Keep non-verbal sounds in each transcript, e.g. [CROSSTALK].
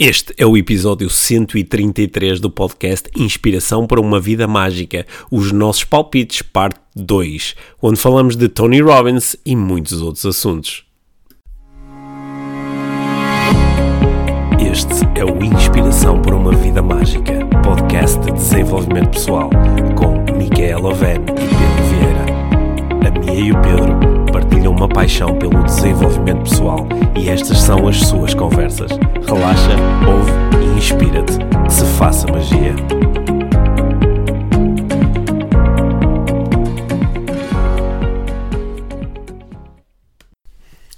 Este é o episódio 133 do podcast Inspiração para uma Vida Mágica, os nossos palpites, parte 2, onde falamos de Tony Robbins e muitos outros assuntos. Este é o Inspiração para uma Vida Mágica, podcast de desenvolvimento pessoal, com Micaela Oven e Pedro Vieira. A Mia e o Pedro partilham uma paixão pelo desenvolvimento pessoal e estas são as suas conversas. Relaxa, ouve e inspira-te. Que se faça magia.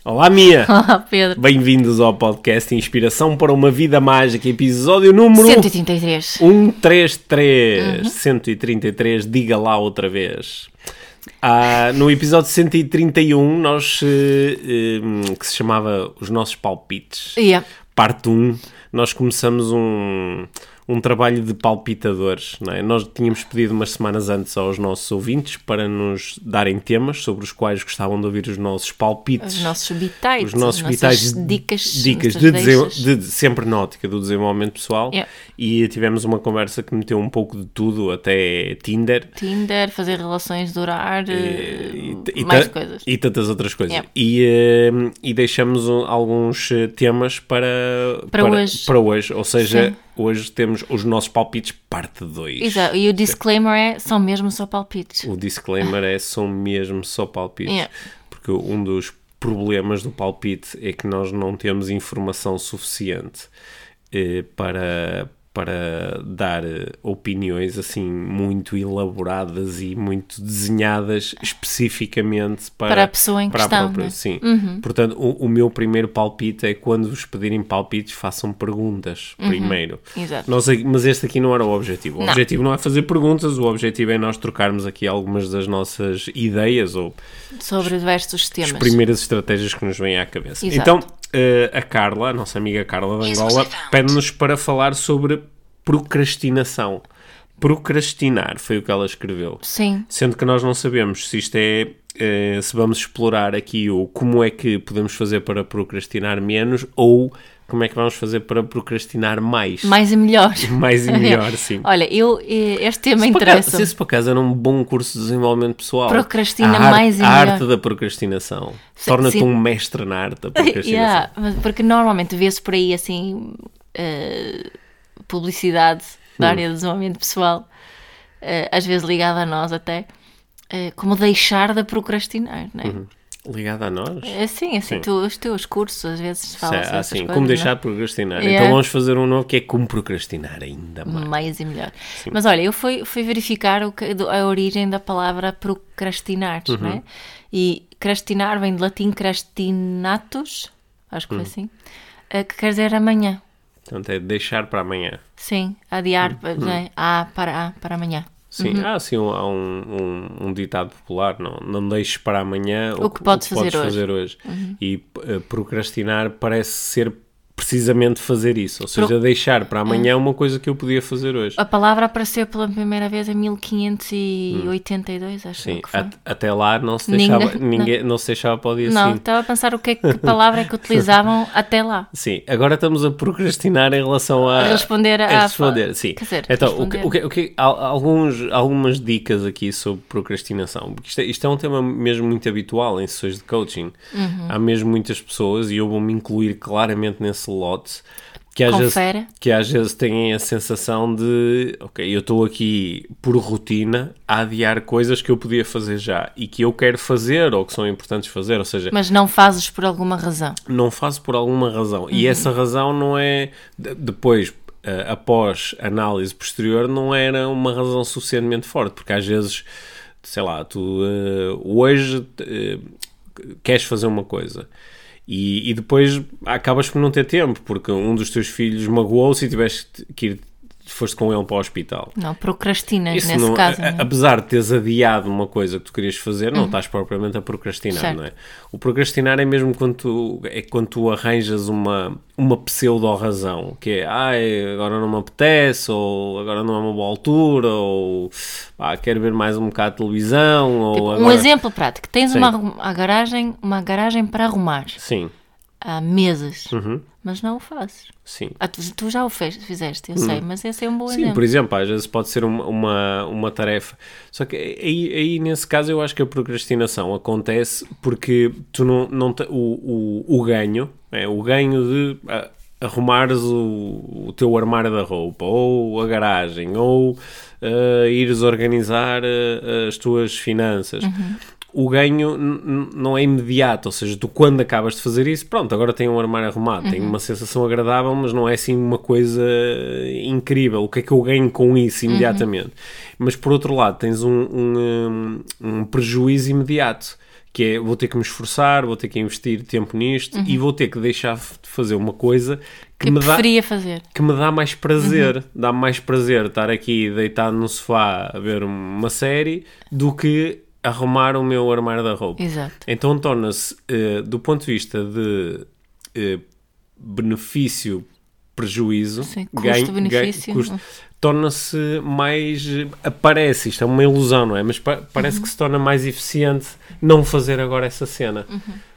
Olá, Mia! [LAUGHS] Olá, Pedro. Bem-vindos ao podcast Inspiração para uma Vida Mágica, episódio número 133. 133. 133, diga lá outra vez. Ah, no episódio 131, nós, eh, eh, que se chamava Os Nossos Palpites, Yeah. parte 1, nós começamos um, um trabalho de palpitadores. Não é? Nós tínhamos pedido umas semanas antes aos nossos ouvintes para nos darem temas sobre os quais gostavam de ouvir os nossos palpites. Os nossos bitais. Os nossos dicas. dicas de, de- de- sempre na ótica do desenvolvimento pessoal Yeah. e tivemos uma conversa que meteu um pouco de tudo, até Tinder Tinder, fazer relações durar, eh, e, e mais coisas. e tantas outras coisas. Yeah. E, eh, e deixamos alguns eh, temas para, Para hoje. para hoje. Ou seja, Sim. Hoje temos os nossos palpites parte 2. Exato. E o disclaimer é, são mesmo só palpites. O disclaimer é são mesmo só palpites. Yeah. Porque um dos problemas do palpite é que nós não temos informação suficiente eh, para, para dar eh, opiniões assim muito elaboradas e muito desenhadas especificamente para, Para a pessoa em para a questão, própria- né? Sim. Portanto, o, o meu primeiro palpite é quando vos pedirem palpites, façam perguntas primeiro. Exato. Nós, mas este aqui não era o objetivo. O Não. objetivo não é fazer perguntas, o objetivo é nós trocarmos aqui algumas das nossas ideias ou Sobre diversos as temas. primeiras estratégias que nos vêm à cabeça. Exato. Então, eh, a Carla, a nossa amiga Carla de Angola, pede-nos para falar sobre procrastinação. Procrastinar foi o que ela escreveu. Sim. Sendo que nós não sabemos se isto é. eh, se vamos explorar aqui o como é que podemos fazer para procrastinar menos ou como é que vamos fazer para procrastinar mais. Mais e melhor. [LAUGHS] Mais e melhor, [LAUGHS] sim. Olha, eu, eh, este tema interessa. Se esse por acaso era um bom curso de desenvolvimento pessoal. Procrastina a arte, mais e A melhor. arte da procrastinação. Torna-te um mestre na arte da [LAUGHS] procrastinação. Yeah, porque normalmente vê-se por aí assim eh, publicidade da Hum. área do desenvolvimento pessoal, eh, às vezes ligada a nós até, eh, como deixar de procrastinar, não é? Ligado a nós? É Assim, assim, Sim. tu- os teus cursos às vezes falam Sim, assim, essas como coisas, deixar de procrastinar. Yeah. Então vamos fazer um novo que é como procrastinar ainda é? mais. mais e melhor. Mas olha, eu fui, fui verificar o que- do- a origem da palavra procrastinar, Uhum. não é? E crastinar vem de latim crastinatus, acho que Hum. foi assim, eh, que quer dizer amanhã. Portanto, é deixar para amanhã. Sim, adiar, Hum. não é? A para para amanhã. Sim, Uhum. há assim um, há um, um, um ditado popular, não, não deixes para amanhã O que podes fazer hoje. Uhum. fazer hoje. E eh, procrastinar parece ser precisamente fazer isso, ou seja, Pro- deixar para amanhã uma coisa que eu podia fazer hoje. A palavra apareceu pela primeira vez em 1582, acho Sim, que foi. at- até lá não se Ninguém- deixava, [LAUGHS] ninguém, não. se deixava para o dia Não, seguinte. estava a pensar o que, é que palavra é que utilizavam [LAUGHS] até lá. Sim, agora estamos a procrastinar em relação a, A responder a à- responder, sim. Quer dizer, então, responder. o que, o que, al- alguns, algumas dicas aqui sobre procrastinação, porque isto é, isto é um tema mesmo muito habitual em sessões de coaching. Uhum. Há mesmo muitas pessoas, e eu vou-me incluir claramente nesse lote, que às, vezes, que às vezes têm a sensação de, ok, eu estou aqui por rotina a adiar coisas que eu podia fazer já e que eu quero fazer ou que são importantes fazer, ou seja, Mas não fazes por alguma razão. não faço por alguma razão. E Uhum. essa razão não é. de- Depois, eh, após análise posterior, não era uma razão suficientemente forte, porque às vezes, sei lá, tu eh, hoje eh, queres fazer uma coisa. E, e depois acabas por não ter tempo, porque um dos teus filhos magoou-se e tiveste que ir, foste com ele para o hospital. Não, procrastinas Isso nesse não- caso. a- é? apesar de teres adiado uma coisa que tu querias fazer, não estás propriamente a procrastinar, Certo. não é? O procrastinar é mesmo quando tu, é quando tu arranjas uma, uma pseudo-razão, que é, ai, agora não me apetece, ou agora não é uma boa altura, ou pá, quero ver mais um bocado de televisão, ou Tipo, um agora... exemplo prático. Tens Sim. uma, a garagem, uma garagem para arrumar Sim, há meses. Uhum. Mas não o fazes. Sim. Ah, tu, tu já o fez, fizeste, eu sei, mas esse é um bom Hum. Sim, exemplo. por exemplo, às vezes pode ser uma, uma, uma tarefa. Só que aí, aí, nesse caso, eu acho que a procrastinação acontece porque tu não, não te- o, o, o ganho, é, o ganho de ah, arrumares o, o teu armário da roupa, ou a garagem, ou ah, ires organizar ah, as tuas finanças. O ganho não é imediato, ou seja, tu quando acabas de fazer isso, pronto, agora tenho um armário arrumado, tenho uma sensação agradável, mas não é assim uma coisa incrível. O que é que eu ganho com isso imediatamente? Mas por outro lado, tens um, um, um prejuízo imediato, que é vou ter que me esforçar, vou ter que investir tempo nisto e vou ter que deixar de fazer uma coisa que, que me dá fazer. que me dá mais prazer, dá-me mais prazer estar aqui deitado no sofá a ver uma série do que arrumar o meu armário da roupa. Exato. Então torna-se, eh, do ponto de vista de eh, benefício-prejuízo, Sim, custo-benefício. custo, torna-se mais. Aparece, isto é uma ilusão, não é? Mas pa- parece Uhum. que se torna mais eficiente não fazer agora essa cena.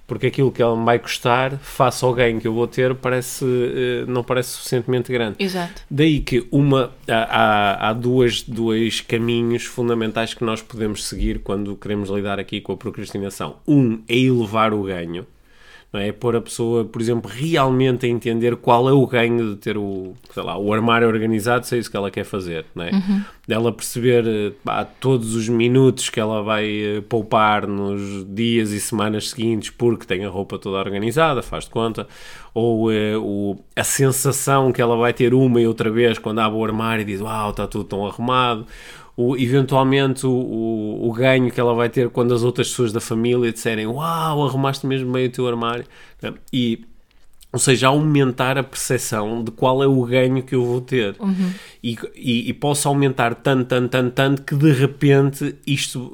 Porque aquilo que ela me vai custar, face ao ganho que eu vou ter, parece, eh, não parece suficientemente grande. Exato. Daí que uma, há, há, há duas, dois caminhos fundamentais que nós podemos seguir quando queremos lidar aqui com a procrastinação. Um é elevar o ganho, não é? Pôr a pessoa, por exemplo, realmente a entender qual é o ganho de ter o, sei lá, o armário organizado, se é isso que ela quer fazer, não é? Dela perceber pá, todos os minutos que ela vai eh, poupar nos dias e semanas seguintes porque tem a roupa toda organizada, faz de conta, ou eh, o, a sensação que ela vai ter uma e outra vez quando abre o armário e diz uau, está tudo tão arrumado, o, eventualmente o, o, o ganho que ela vai ter quando as outras pessoas da família disserem uau, arrumaste mesmo bem o teu armário e ou seja, aumentar a percepção de qual é o ganho que eu vou ter. E, e, e posso aumentar tanto, tanto, tanto, tanto que de repente isto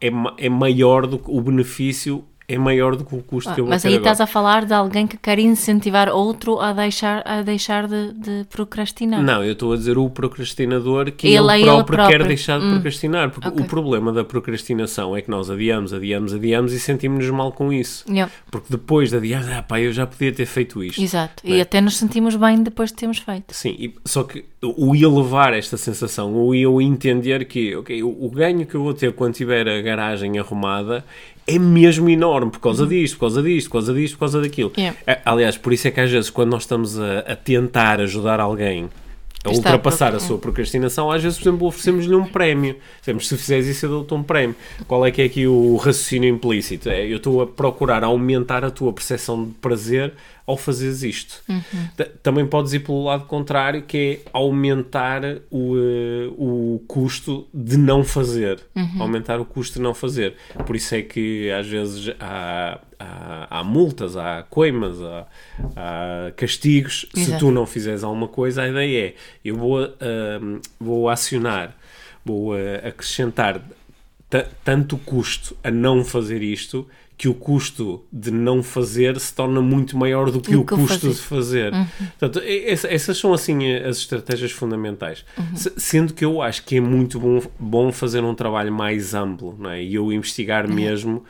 eh, é, é maior do que o benefício é maior do que o custo que eu vou Mas ter aí agora. estás a falar de alguém que quer incentivar outro a deixar, a deixar de, de procrastinar. Não, eu estou a dizer o procrastinador que Ele ele, é ele próprio, quer próprio. deixar de procrastinar. Porque Ok. o problema da procrastinação é que nós adiamos, adiamos, adiamos e sentimos-nos mal com isso. Yeah, Porque depois de adiar, ah, pá, eu já podia ter feito isto. Exato. Não E é? até nos sentimos bem depois de termos feito. Sim, e- só que o elevar esta sensação, o eu entender que ok, o, o ganho que eu vou ter quando tiver a garagem arrumada é mesmo enorme por causa disto, por causa disto, por causa disto, por causa daquilo. Uhum. Yeah. A- Aliás, por isso é que às vezes quando nós estamos a, a tentar ajudar alguém a Está ultrapassar pro- a sua procrastinação, às vezes, por exemplo, oferecemos-lhe um prémio. Dizemos, se fizeres isso, eu dou-te um prémio. Qual é que é aqui o raciocínio implícito? É, eu estou a procurar aumentar a tua percepção de prazer ao fazeres isto. Ta- Também podes ir pelo lado contrário, que é aumentar o, eh, o custo de não fazer. Aumentar o custo de não fazer. Por isso é que, às vezes, há, há, há multas, há coimas, há, há castigos. Se Exato. tu não fizeres alguma coisa, a ideia é, eu vou, ahm, vou acionar, vou ah, acrescentar ta- tanto custo a não fazer isto, que o custo de não fazer se torna muito maior do que Do o que custo fazer. de fazer. Portanto, e- essa- essas são assim as estratégias fundamentais. Uhum. Se- Sendo que eu acho que é muito bom, bom fazer um trabalho mais amplo, não é? E eu investigar Uhum. mesmo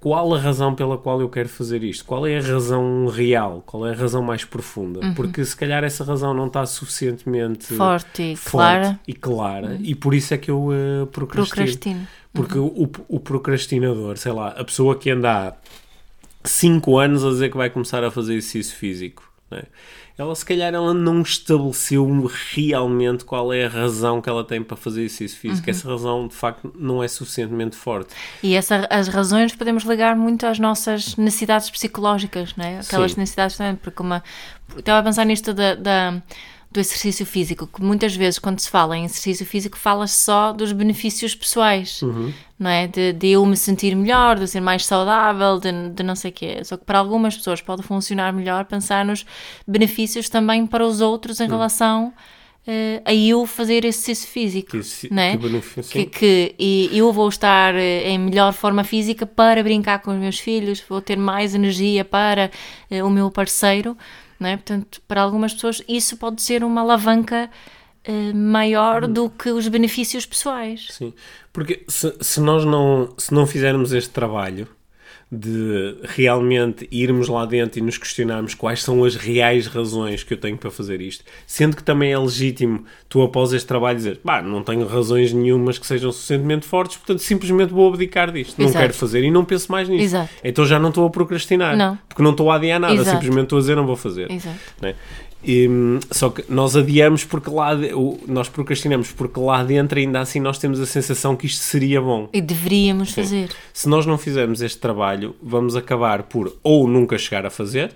qual a razão pela qual eu quero fazer isto? Qual é a razão real? Qual é a razão mais profunda? Porque se calhar essa razão não está suficientemente Uhum. Forte e forte clara. e clara e por isso é que eu uh, procrastino. Procrastino. Porque o, o procrastinador, sei lá, a pessoa que anda há 5 anos a dizer que vai começar a fazer exercício físico, né? Ela se calhar ela não estabeleceu realmente qual é a razão que ela tem para fazer exercício físico. Essa razão, de facto, não é suficientemente forte. E essa, as razões podemos ligar muito às nossas necessidades psicológicas, não é? Aquelas Sim. necessidades também, porque uma. Estava a pensar nisto da, da- do exercício físico, que muitas vezes, quando se fala em exercício físico, fala-se só dos benefícios pessoais, não é? De, de eu me sentir melhor, de ser mais saudável, de, de não sei o quê. Só que para algumas pessoas pode funcionar melhor pensar nos benefícios também para os outros em relação eh, a eu fazer exercício físico, Que isso- não é? que Que, que e eu vou estar eh, em melhor forma física para brincar com os meus filhos, vou ter mais energia para eh, o meu parceiro, não é? Portanto, para algumas pessoas isso pode ser uma alavanca eh, maior do que os benefícios pessoais. Sim, porque se, se nós não, se não fizermos este trabalho de realmente irmos lá dentro e nos questionarmos quais são as reais razões que eu tenho para fazer isto. Sendo que também é legítimo tu, após este trabalho, dizer pá, não tenho razões nenhumas que sejam suficientemente fortes, portanto simplesmente vou abdicar disto. Não Exato. quero fazer e não penso mais nisso. Exato. Então já não estou a procrastinar. Não. Porque não estou a adiar nada, Exato. simplesmente estou a dizer não vou fazer. Exato. né? Só que nós adiamos porque lá de- nós procrastinamos porque lá dentro ainda assim nós temos a sensação que isto seria bom. E deveríamos fazer. Se nós não fizermos este trabalho, vamos acabar por ou nunca chegar a fazer,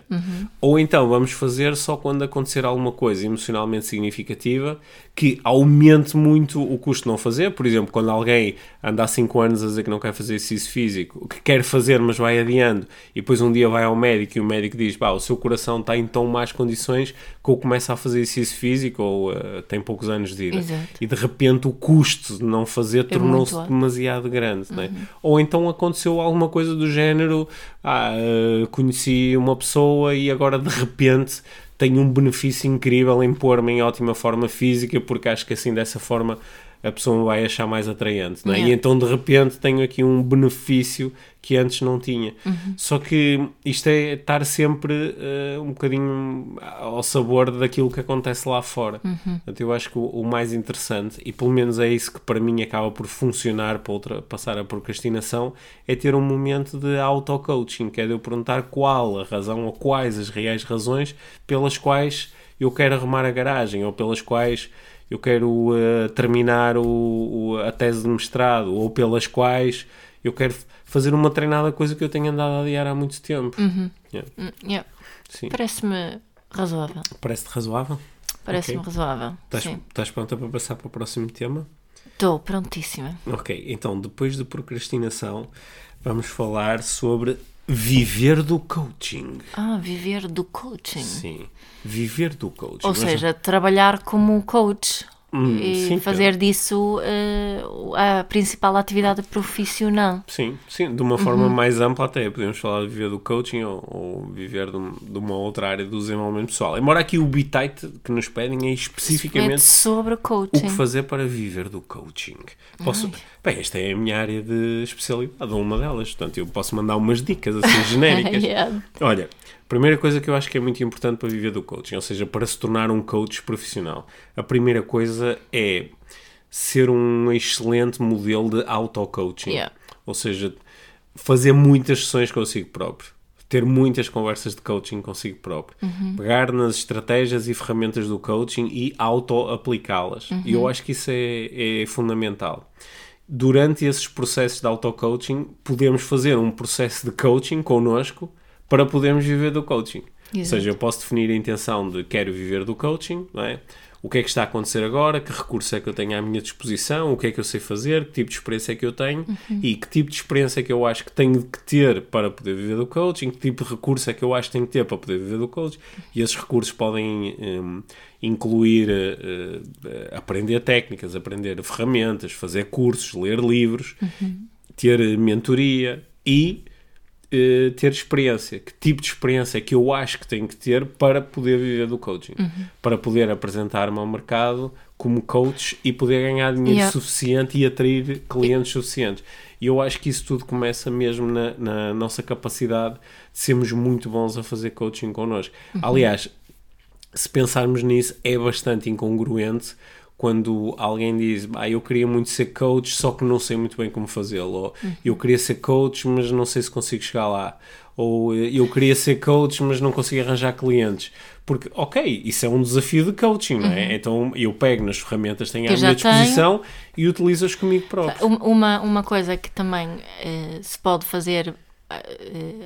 ou então vamos fazer só quando acontecer alguma coisa emocionalmente significativa que aumente muito o custo de não fazer. Por exemplo, quando alguém anda há 5 anos a dizer que não quer fazer exercício físico, que quer fazer, mas vai adiando, e depois um dia vai ao médico e o médico diz: Pá, o seu coração está em tão más condições que ou começa a fazer exercício físico ou eh, tem poucos anos de vida. Exato. E de repente o custo de não fazer tornou-se muito alto. demasiado grande, né? Ou então aconteceu alguma coisa do género, ah, eh, conheci uma pessoa e agora de repente tenho um benefício incrível em pôr-me em ótima forma física porque acho que assim dessa forma a pessoa me vai achar mais atraente, né? E Yeah. então de repente tenho aqui um benefício que antes não tinha. Uhum. Só que isto é estar sempre eh, um bocadinho ao sabor daquilo que acontece lá fora. Uhum. Portanto, eu acho que o, o mais interessante, e pelo menos é isso que para mim acaba por funcionar para ultrapassar a procrastinação, é ter um momento de auto-coaching, que é de eu perguntar qual a razão ou quais as reais razões pelas quais eu quero arrumar a garagem ou pelas quais eu quero eh, terminar o, o- a tese de mestrado ou pelas quais eu quero fazer uma treinada coisa que eu tenho andado a adiar há muito tempo. Yeah, Hum, yeah. Parece-me razoável. Parece-te razoável? Parece-me Ok. razoável. Estás, estás pronta para passar para o próximo tema? Estou prontíssima. Ok, então depois de procrastinação, vamos falar sobre viver do coaching. Ah, viver do coaching. Sim, viver do coaching. Ou seja, trabalhar como coach Hum, e sim, fazer disso eh, a principal atividade profissional. Sim, sim, de uma forma mais ampla até. Podemos falar de viver do coaching ou, ou viver de, um- de uma outra área do desenvolvimento pessoal. Embora aqui o bitite que nos pedem é especificamente sobre o coaching. que fazer para viver do coaching. Posso... Bem, esta é a minha área de especialidade, ou uma delas. Portanto, eu posso mandar umas dicas assim [LAUGHS] genéricas. Yeah. Olha, primeira coisa que eu acho que é muito importante para viver do coaching, ou seja, para se tornar um coach profissional, a primeira coisa é ser um excelente modelo de auto-coaching. Yeah. Ou seja, fazer muitas sessões consigo próprio. Ter muitas conversas de coaching consigo próprio. Pegar nas estratégias e ferramentas do coaching e auto-aplicá-las. E eu acho que isso é, é fundamental durante esses processos de auto-coaching, podemos fazer um processo de coaching connosco para podermos viver do coaching. Ou Exato. seja, eu posso definir a intenção de quero viver do coaching, não é? O que é que está a acontecer agora? Que recurso é que eu tenho à minha disposição? O que é que eu sei fazer? Que tipo de experiência é que eu tenho? E que tipo de experiência é que eu acho que tenho que ter para poder viver do coaching? Que tipo de recurso é que eu acho que tenho que ter para poder viver do coaching? E esses recursos podem hum, incluir eh, eh, aprender técnicas, aprender ferramentas, fazer cursos, ler livros, ter mentoria e eh, ter experiência. Que tipo de experiência é que eu acho que tenho que ter para poder viver do coaching? Para poder apresentar-me ao mercado como coach e poder ganhar dinheiro Yeah. suficiente e atrair clientes suficientes. E eu acho que isso tudo começa mesmo na, na nossa capacidade de sermos muito bons a fazer coaching connosco. Aliás, se pensarmos nisso, é bastante incongruente quando alguém diz, ah, eu queria muito ser coach, só que não sei muito bem como fazê-lo. Ou eu queria ser coach, mas não sei se consigo chegar lá. Ou eh, eu queria ser coach, mas não consigo arranjar clientes. Porque, ok, isso é um desafio de coaching, não é? Então eu pego nas ferramentas que tenho à minha já tenho. disposição e utilizo-as comigo próprio. Um- Uma, uma coisa que também eh, se pode fazer,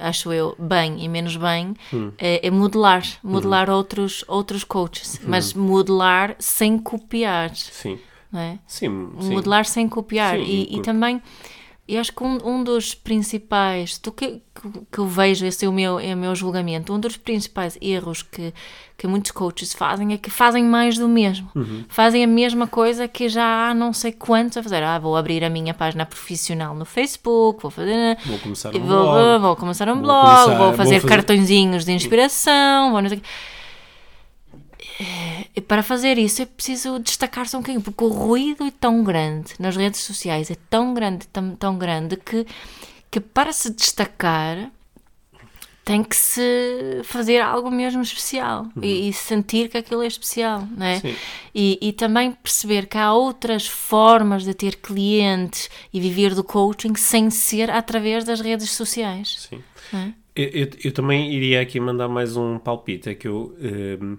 acho eu, bem e menos bem, Hum. é, é modelar. Modelar outros, outros coaches. Hum. Mas modelar sem copiar. Sim, é? sim, sim. Modelar sem copiar. Sim, e, e porque- também, eu acho que um, um dos principais, do que, que, eu vejo, esse é o, meu, é o meu julgamento, um dos principais erros que, que muitos coaches fazem é que fazem mais do mesmo. Uhum. Fazem a mesma coisa que já há não sei quantos a fazer. Ah, vou abrir a minha página profissional no Facebook, vou fazer. Vou começar um vou, blog. vou começar um Vou blog, começar- vou vou fazer fazer- cartõezinhos de inspiração, vou não sei o quê. E para fazer isso é preciso destacar-se um bocadinho, porque o ruído é tão grande nas redes sociais, é tão grande, tão, tão grande que, que para se destacar tem que se fazer algo mesmo especial e, e sentir que aquilo é especial, não é? E, e também perceber que há outras formas de ter clientes e viver do coaching sem ser através das redes sociais. Sim. é? Eu, eu- eu também iria aqui mandar mais um palpite. É que eu. ehm,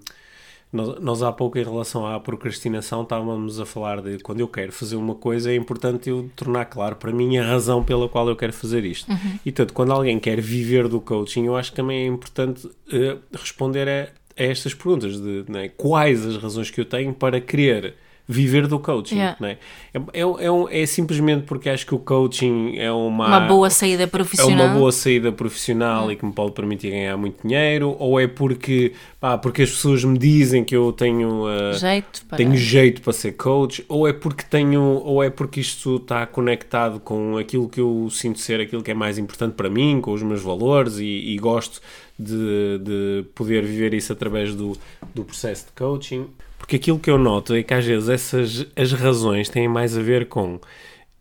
nós, nós há pouco, em relação à procrastinação, estávamos a falar de quando eu quero fazer uma coisa, é importante eu tornar claro para mim a razão pela qual eu quero fazer isto. E tanto, quando alguém quer viver do coaching, eu acho que também é importante eh, responder a, a estas perguntas: de né, quais as razões que eu tenho para querer viver do coaching. Yeah. né? É, é, é, um- é simplesmente porque acho que o coaching é uma, Uma boa saída é profissional. uma boa saída profissional e que me pode permitir ganhar muito dinheiro, ou é porque, pá, porque as pessoas me dizem que eu tenho, uh, jeito para... tenho jeito para ser coach, ou é porque tenho, ou é porque isto está conectado com aquilo que eu sinto ser aquilo que é mais importante para mim, com os meus valores e, e gosto de, de poder viver isso através do, do processo de coaching. Porque aquilo que eu noto é que às vezes essas as razões têm mais a ver com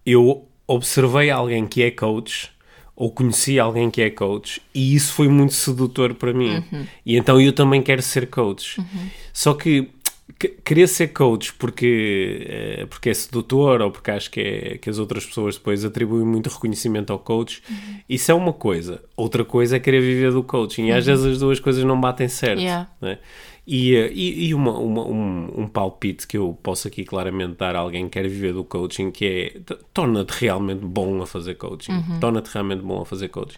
eu observei alguém que é coach ou conheci alguém que é coach e isso foi muito sedutor para mim. E então eu também quero ser coach. Só que que- querer ser coach porque, eh, porque é sedutor ou porque acho que, é, que as outras pessoas depois atribuem muito reconhecimento ao coach, isso é uma coisa. Outra coisa é querer viver do coaching. E às vezes as duas coisas não batem certo. Yeah. né? E, eh, e, e uma, uma- um, um palpite que eu posso aqui claramente dar a alguém que quer viver do coaching, que é torna-te realmente bom a fazer coaching. Torna-te realmente bom a fazer coaching.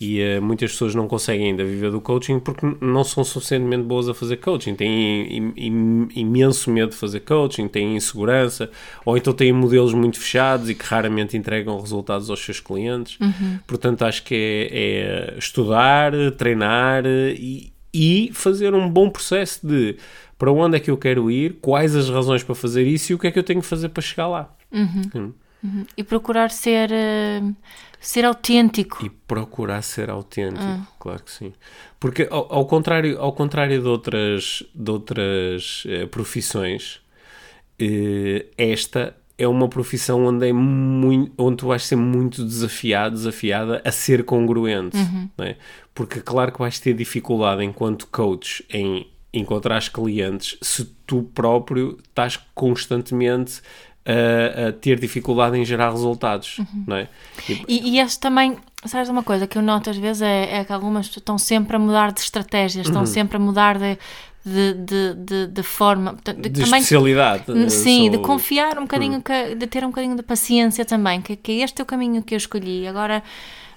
E eh, muitas pessoas não conseguem ainda viver do coaching porque não são suficientemente boas a fazer coaching. Têm im- im- imenso medo de fazer coaching, têm insegurança, ou então têm modelos muito fechados e que raramente entregam resultados aos seus clientes. Portanto, acho que é, é estudar, treinar e, e fazer um bom processo de para onde é que eu quero ir, quais as razões para fazer isso e o que é que eu tenho que fazer para chegar lá. Hum. E procurar ser, eh, ser autêntico. E procurar ser autêntico, claro que sim. Porque ao, ao contrário, ao contrário de outras, de outras eh, profissões, eh, esta é uma profissão onde, é muito, onde tu vais ser muito desafiado, desafiada a ser congruente. não é? Porque claro que vais ter dificuldade enquanto coach em encontrar clientes se tu próprio estás constantemente a, a ter dificuldade em gerar resultados, não é? E- E, e este também, sabes uma coisa que eu noto às vezes é, é que algumas pessoas estão sempre a mudar de estratégias, Uhum. estão sempre a mudar de, de, de, de, de forma. De- de também, especialidade. eh, Sim, sou- de confiar um bocadinho, que- de ter um bocadinho de paciência também, que, que este é o caminho que eu escolhi. Agora,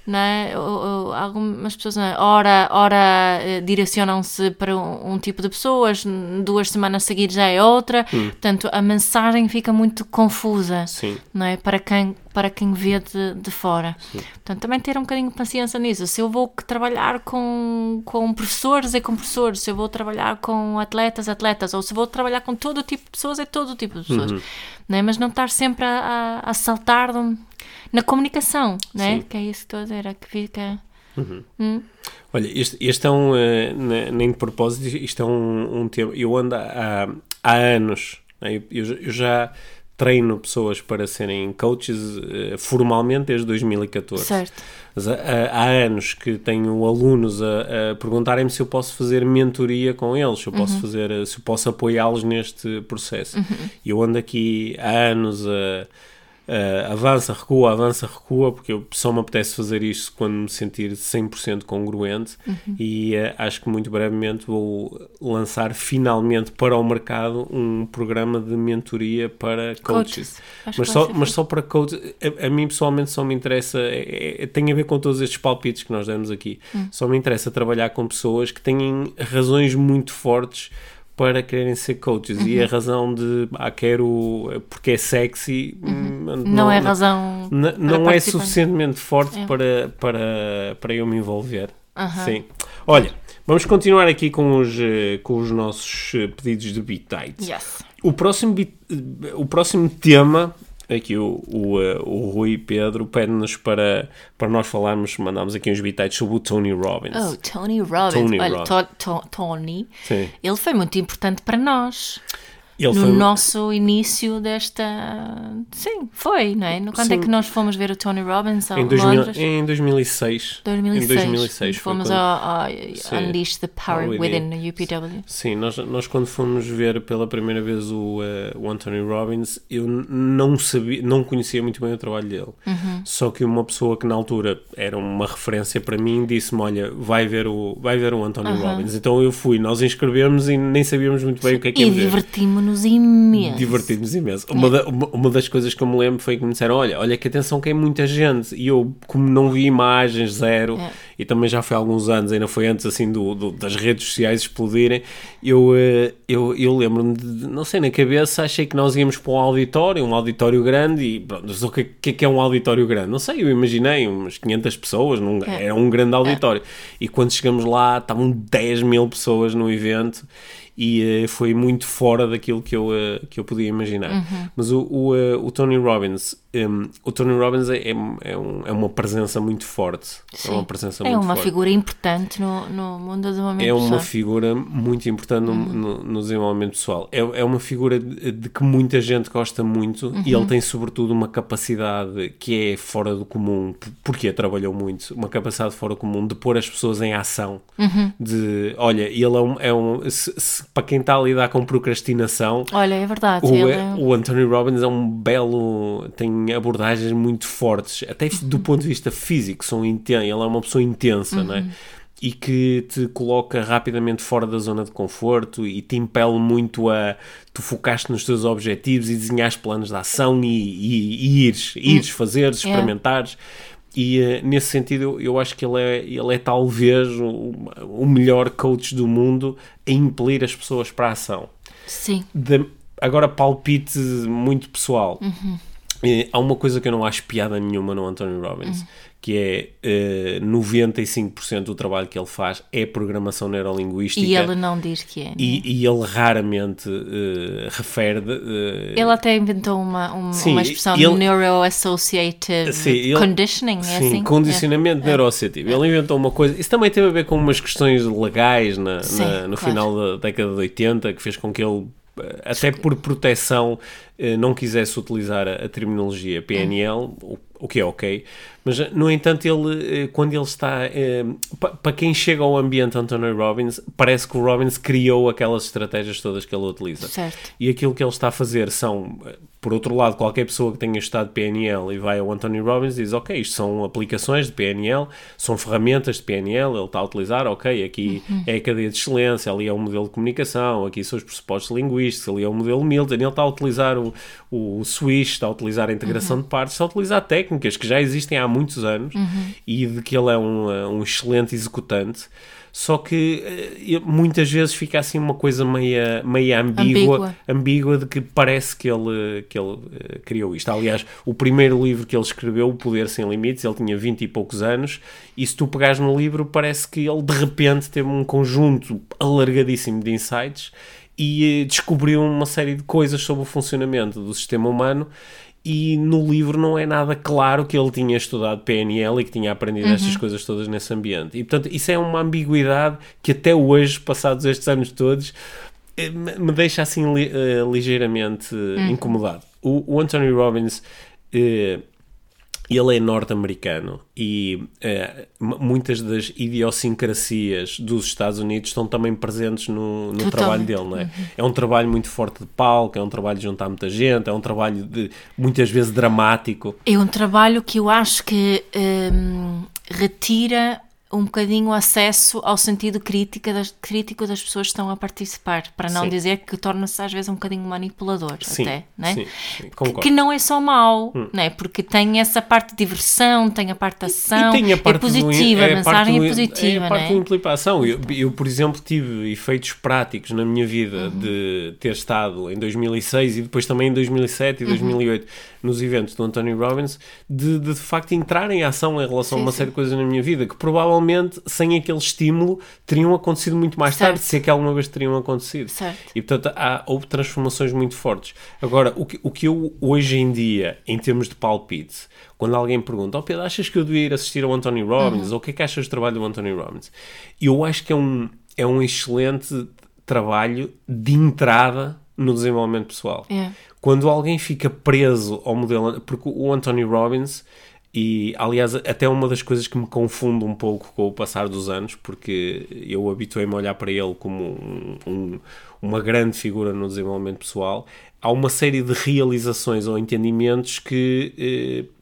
não é? O- o- Algumas pessoas, é? ora, ora eh, direcionam-se para um, um tipo de pessoas, duas semanas seguidas já é outra, portanto a mensagem fica muito confusa Sim. não é? Para quem, para quem vê de, de fora. Portanto, também ter um bocadinho de paciência nisso. Se eu vou trabalhar com, com professores, é com professores. Se eu vou trabalhar com atletas, atletas. Ou se vou trabalhar com todo tipo de pessoas, é todo tipo de pessoas. Não é? Mas não estar sempre a, a, a saltar de- na comunicação, não é? Sim. Que é isso que estou a dizer, é que fica... Olha, este, este é um, eh, ne- nem de propósito, isto é um, um tema. Eu ando há, há anos, né, eu, eu já- eu já treino pessoas para serem coaches eh, formalmente desde 2014. Certo. Mas há, há- anos que tenho alunos a, a perguntarem-me se eu posso fazer mentoria com eles, se eu posso fazer, se eu posso apoiá-los neste processo. E eu ando aqui há anos a, a- avança, recua, avança, recua, porque eu só me apetece fazer isto quando me sentir 100% congruente e eh, acho que muito brevemente vou lançar finalmente para o mercado um programa de mentoria para coaches. Coaches. Mas só, mas só para coach, a, a mim pessoalmente só me interessa, é, é- tem a ver com todos estes palpites que nós demos aqui. Hum. Só me interessa trabalhar com pessoas que têm razões muito fortes para quererem ser coaches. E Uhum. a razão de, ah, quero, porque é sexy, hum, Uhum. Não, é razão. Não, não é suficientemente forte É. para, para, para eu me envolver. Aham. Sim. Olha, vamos continuar aqui com os, eh, com os nossos eh, pedidos de bitites. Yes. O próximo, bit- o próximo tema, aqui o, o, eh, o Rui Pedro pede-nos para, para nós falarmos, mandámos aqui uns bitites sobre o Tony Robbins. Oh, Tony Robbins. Tony Olha, Robbins. To- To- Tony, Sim. ele foi muito importante para nós. Ele no foi- nosso início desta. Sim, foi, não é? No quando é Sim. que nós fomos ver o Tony Robbins Em, 2000, Londres? em 2006. 2006. Em 2006 foi fomos quando- ao, ao Sim. Unleash the Power Within, no UPW. Sim, nós, nós quando fomos ver pela primeira vez o, eh, o Anthony Robbins, eu não sabia, não conhecia muito bem o trabalho dele. Uhum. Só que uma pessoa que na altura era uma referência para mim disse-me: Olha, vai ver o, vai ver o Anthony Robbins. Então eu fui, nós inscrevemos e nem sabíamos muito bem o que é que E ia ver. divertimos-nos imenso. Divertimos imenso. Uma, da- uma, uma das coisas que eu me lembro foi que me disseram: Olha, olha que atenção que é muita gente. E eu, como não vi imagens, zero, É. e também já foi há alguns anos, ainda foi antes assim do, do- das redes sociais explodirem. Eu, eh, eu, eu lembro-me de, não sei, na cabeça achei que nós íamos para um auditório, um auditório grande. E pronto, o que, que é que é um auditório grande? Não sei, eu imaginei umas 500 pessoas, num, É. era um grande auditório. E quando chegamos lá, estavam 10 mil pessoas no evento e eh, foi muito fora daquilo que eu, eh, que eu podia imaginar. Uhum. Mas o, o, eh, o Tony Robbins, um, o Tony Robbins é, é, é um- é uma presença muito forte. É uma presença É muito uma forte. figura importante no, no mundo do desenvolvimento É uma pessoal. figura muito importante no, no- no desenvolvimento pessoal. É, é uma figura de, de que muita gente gosta muito e ele tem, sobretudo, uma capacidade que é fora do comum, porque trabalhou muito, uma capacidade fora do comum de pôr as pessoas em ação. De, olha, ele é um. É um se- se- para quem está a lidar com procrastinação, Olha, é verdade. o, é- o Anthony Robbins é um belo. tem abordagens muito fortes, até do ponto de vista físico, são inten ele é uma pessoa intensa, não é? E que te coloca rapidamente fora da zona de conforto e te impele muito a. Tu focaste nos teus objetivos e desenhares planos de ação e, e, e ires, ires, fazeres, experimentares. E eh, nesse sentido, eu, eu acho que ele é, ele é talvez o, o melhor coach do mundo a impelir as pessoas para a ação Sim. de- agora palpite muito pessoal. Uhum. Há uma coisa que eu não acho piada nenhuma no Anthony Robbins, Uhum. que é eh, 95% do trabalho que ele faz é programação neurolinguística. E ele não diz que é. né? e, e ele raramente eh, refere. eh, Ele até inventou uma, uma, Sim, uma expressão ele- Neuro-Associative Sim, ele- Conditioning, é Sim, assim? condicionamento neuroafetivo. Ele inventou uma coisa. Isso também teve a ver com umas questões legais na, Sim, na- no claro. final da década de 80, que fez com que ele, até por proteção, eh, não quisesse utilizar a, a terminologia PNL, o, o que é ok. Mas, eh, no entanto, ele, eh, quando ele está. eh, pa- Para quem chega ao ambiente Anthony Robbins, parece que o Robbins criou aquelas estratégias todas que ele utiliza. Certo. E aquilo que ele está a fazer são, por outro lado, qualquer pessoa que tenha estudado PNL e vai ao Anthony Robbins diz, ok, isto são aplicações de PNL, são ferramentas de PNL, ele está a utilizar, ok, aqui é a cadeia de excelência, ali é o modelo de comunicação, aqui são os pressupostos linguísticos, ali é o modelo Milton, ele está a utilizar o, o Swish, está a utilizar a integração de partes, está a utilizar técnicas que já existem há muitos anos e de que ele é um, um excelente executante. Só que eh, muitas vezes fica assim uma coisa meia, meia ambígua, Ambígua. ambígua de que parece que ele, que ele eh, criou isto. Aliás, o primeiro livro que ele escreveu, O Poder Sem Limites, ele tinha 20 e poucos anos, e se tu pegares no livro, parece que ele de repente teve um conjunto alargadíssimo de insights e eh, descobriu uma série de coisas sobre o funcionamento do sistema humano. E no livro não é nada claro que ele tinha estudado PNL e que tinha aprendido estas coisas todas nesse ambiente. E portanto, isso é uma ambiguidade que até hoje, passados estes anos todos, eh, me deixa assim li- eh, ligeiramente eh, incomodado. O, o Anthony Robbins, eh, ele é norte-americano e eh, muitas das idiosincrasias dos Estados Unidos estão também presentes no, no trabalho dele, não é? É um trabalho muito forte de palco, é um trabalho de juntar muita gente, é um trabalho de muitas vezes dramático. É um trabalho que eu acho que hum, retira um bocadinho o acesso ao sentido crítico das, crítico das pessoas que estão a participar, para não Sim. dizer que torna-se às vezes um bocadinho manipulador Sim, até, né? sim, sim, Que. Hum. que não é só mau, né? porque tem essa parte de diversão, tem a parte da ação, E tem a parte é positiva, do, a é a parte mensagem do- é positiva, é a parte né? da implicação. Eu, eu, por exemplo, tive efeitos práticos na minha vida Uhum. de ter estado em 2006 e depois também em 2007 e Uhum. 2008 nos eventos do Anthony Robbins, de, de, de facto entrar em ação em relação Sim, a uma sim. série de coisas na minha vida que provavelmente sem aquele estímulo teriam acontecido muito mais Certo. tarde, se é que alguma vez teriam acontecido. Certo. E portanto há, houve transformações muito fortes. Agora, o que, o que eu hoje em dia, em termos de palpite, quando alguém pergunta, oh Pedro, achas que eu devia ir assistir ao Anthony Robbins? Uhum. Ou o que é que achas do trabalho do Anthony Robbins? Eu acho que é um, é um excelente trabalho de entrada no desenvolvimento pessoal. É. Quando alguém fica preso ao modelo. Porque o Anthony Robbins, e aliás, até uma das coisas que me confunde um pouco com o passar dos anos, porque eu habituei-me a olhar para ele como um- um- uma grande figura no desenvolvimento pessoal, há uma série de realizações ou entendimentos que. eh,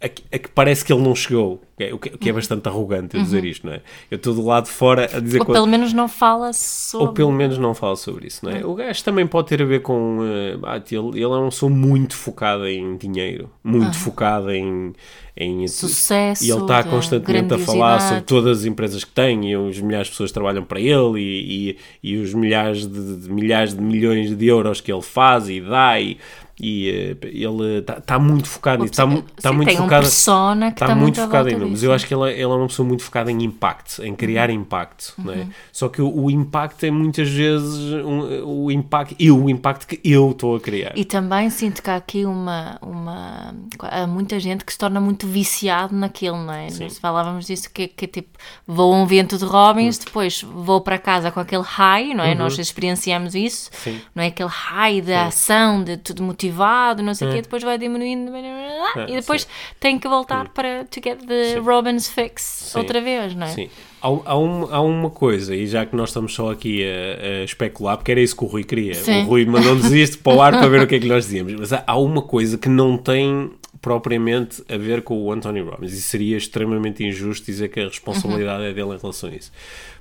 a que, a que parece que ele não chegou, é- o que, o que é bastante arrogante eu dizer isto, não é? Eu estou do lado de fora a dizer Ou pelo menos não fala sobre. ou pelo menos não fala sobre isso, não é? O gajo também pode ter a ver com. ah, ele, ele é uma pessoa muito focada em dinheiro, muito focada em. em Sucesso, E ele está constantemente a falar sobre todas as empresas que tem e os milhares de pessoas que trabalham para ele e, e, e os milhares de, de milhares de milhões de euros que ele faz e dá e. e, eh, ele está muito focado está, mu- está Sim, muito focado está está muito focado em números. Eu acho que ele, é- ele é uma pessoa muito focada em impacto, em criar impacto. Não é? Só que o, o impacto é muitas vezes um- o impacto, e o impacto que eu estou a criar. E também sinto que há aqui uma, uma. Há muita gente que se torna muito viciado naquilo, não é? Nós falávamos disso, que, que é tipo, vou a um evento de Robbins, Hum. depois vou para casa com aquele high, não é? Uhum. Nós experienciamos isso, Sim. não é? Aquele high da ação, de tudo motivado, não sei o É. quê, depois vai diminuindo e depois tem que voltar para to get the Robbins fix Sim. outra vez, não é? Sim. Há, há, um- há uma coisa, e já que nós estamos só aqui a, a especular, porque era isso que o Rui queria. Sim. O Rui mandou-nos isto para o ar para ver o que é que nós dizíamos. Mas há, há uma coisa que não tem propriamente a ver com o Anthony Robbins e seria extremamente injusto dizer que a responsabilidade é dele em relação a isso.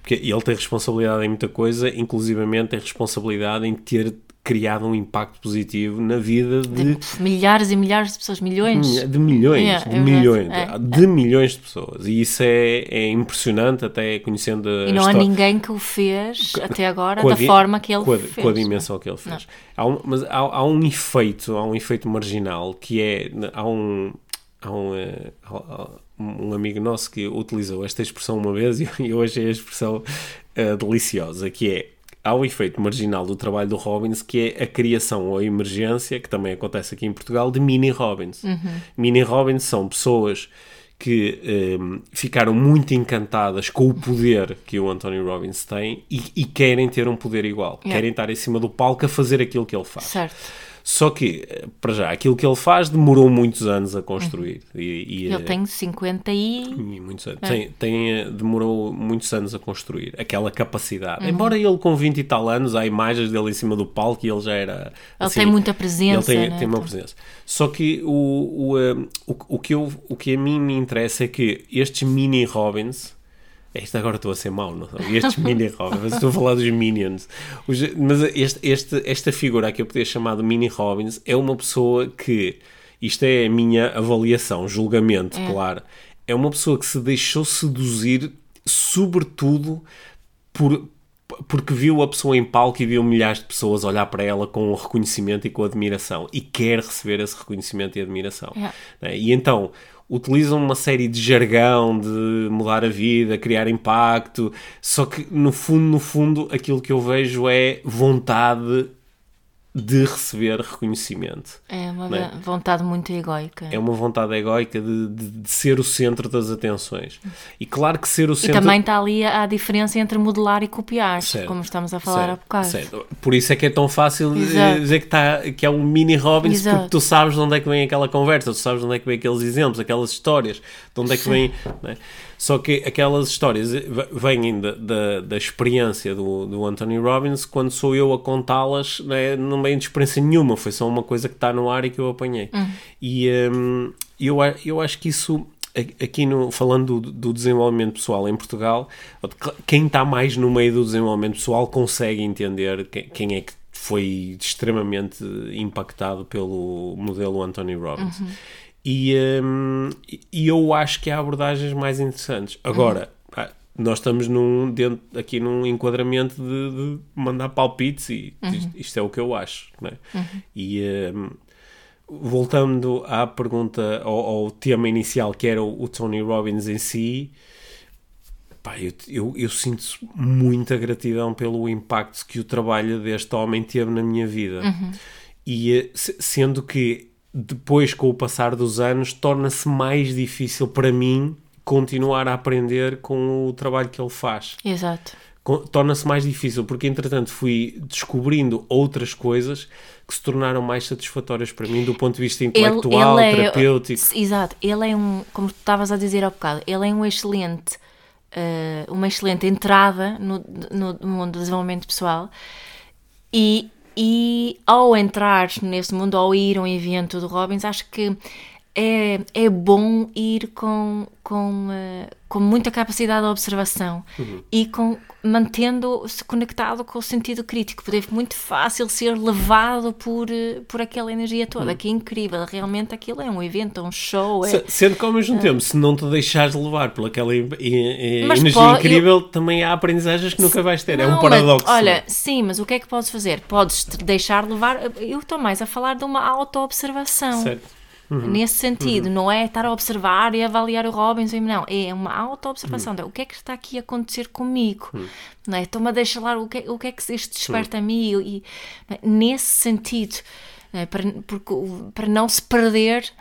Porque ele tem responsabilidade em muita coisa, inclusivamente tem responsabilidade em ter criado um impacto positivo na vida de De milhares e milhares de pessoas, milhões. de milhões, Yeah, de é milhões, é. de milhões de pessoas. E isso é, é impressionante, até conhecendo a E não há ninguém que o fez até agora da forma que ele com a, fez. com a dimensão que ele fez. Há um, mas há, há um efeito, há um efeito marginal que é há um há um, eh, há um amigo nosso que utilizou esta expressão uma vez [LAUGHS] e eu achei a expressão eh, deliciosa, que é há um efeito marginal do trabalho do Robbins que é a criação ou a emergência, que também acontece aqui em Portugal, de mini Robbins. Mini Robbins são pessoas que ehm, ficaram muito encantadas com o poder que o Anthony Robbins tem e, e querem ter um poder igual. Yeah. Querem estar em cima do palco a fazer aquilo que ele faz. Certo. Só que, para já, aquilo que ele faz demorou muitos anos a construir. E, e, Ele tem 50 e. e muitos anos. Tem, tem, eh, demorou muitos anos a construir aquela capacidade. Embora ele com 20 e tal anos, há imagens dele em cima do palco e ele já era. Ele tem muita presença, Ele tem, né? tem uma presença. Só que o, o, eh, o, o que eu, o que a mim me interessa é que estes mini Robins. Este agora estou a ser mau, não são? Estes mini [LAUGHS] Robins, estou a falar dos Minions. Os- mas este, este, esta figura que eu podia chamar de mini Robins é uma pessoa que, isto é a minha avaliação, julgamento, claro, é uma pessoa que se deixou seduzir, sobretudo por, porque viu a pessoa em palco e viu milhares de pessoas olhar para ela com reconhecimento e com admiração e quer receber esse reconhecimento e admiração. Yeah. né? E então utilizam uma série de jargão de mudar a vida, criar impacto, só que no fundo, no fundo, aquilo que eu vejo é vontade de receber reconhecimento. É uma Né? vontade muito egoica. É uma vontade egóica de, de- de ser o centro das atenções. E claro que ser o E centro... também está ali a, a diferença entre modelar e copiar, Certo, como estamos a falar há bocado. certo. Por isso é que é tão fácil eh, Exato. dizer que, tá, que é um mini Robbins, Exato. porque tu sabes de onde é que vem aquela conversa, tu sabes de onde é que vem aqueles exemplos, aquelas histórias, de onde é que vem. né? Só que aquelas histórias vêm da, da, da experiência do, do Anthony Robbins, quando sou eu a contá-las, né, não vem de experiência nenhuma, foi só uma coisa que está no ar e que eu apanhei. E hum, eu, eu acho que isso aqui no, falando do, do desenvolvimento pessoal em Portugal, quem está mais no meio do desenvolvimento pessoal consegue entender quem, quem é que foi extremamente impactado pelo modelo Anthony Robbins. E, hum, e eu acho que há abordagens mais interessantes. Agora, ah, nós estamos num, dentro, aqui num enquadramento de, de mandar palpites e isto, isto é o que eu acho. Não é? E hum, voltando à pergunta, ao, ao tema inicial, que era o, o Tony Robbins em si, pá, eu, eu, eu sinto muita gratidão pelo impacto que o trabalho deste homem teve na minha vida. E eh, se- sendo que depois, com o passar dos anos, torna-se mais difícil para mim continuar a aprender com o trabalho que ele faz Exato. torna-se mais difícil, porque entretanto fui descobrindo outras coisas que se tornaram mais satisfatórias para mim do ponto de vista intelectual, terapêutico. Exato, ele é um, como tu estavas a dizer há bocado, ele é um excelente, eh, uma excelente entrada no, no mundo do desenvolvimento pessoal e, e ao entrar nesse mundo, ao ir a um evento do Robbins, acho que é, é bom ir com, com, eh, com muita capacidade de observação e com, mantendo-se conectado com o sentido crítico, porque é muito fácil ser levado por, eh, por aquela energia toda, que é incrível. Realmente aquilo é um evento, é um show. É... Se- Sendo que ao mesmo tempo, se não te deixares levar por aquela e- e- energia pô, incrível, também há aprendizagens que nunca vais ter. é um Não, paradoxo. mas, olha, sim, mas o que é que podes fazer? Podes te deixar levar. Eu estou mais a falar de uma auto-observação. Certo. Nesse sentido, não é estar a observar e avaliar o Robinson, não. É uma auto-observação. de O que é que está aqui a acontecer comigo? Não é? Estou-me a deixar lá o que, o que é que isto desperta a mim. E, é? nesse sentido, é? para, porque, para não se perder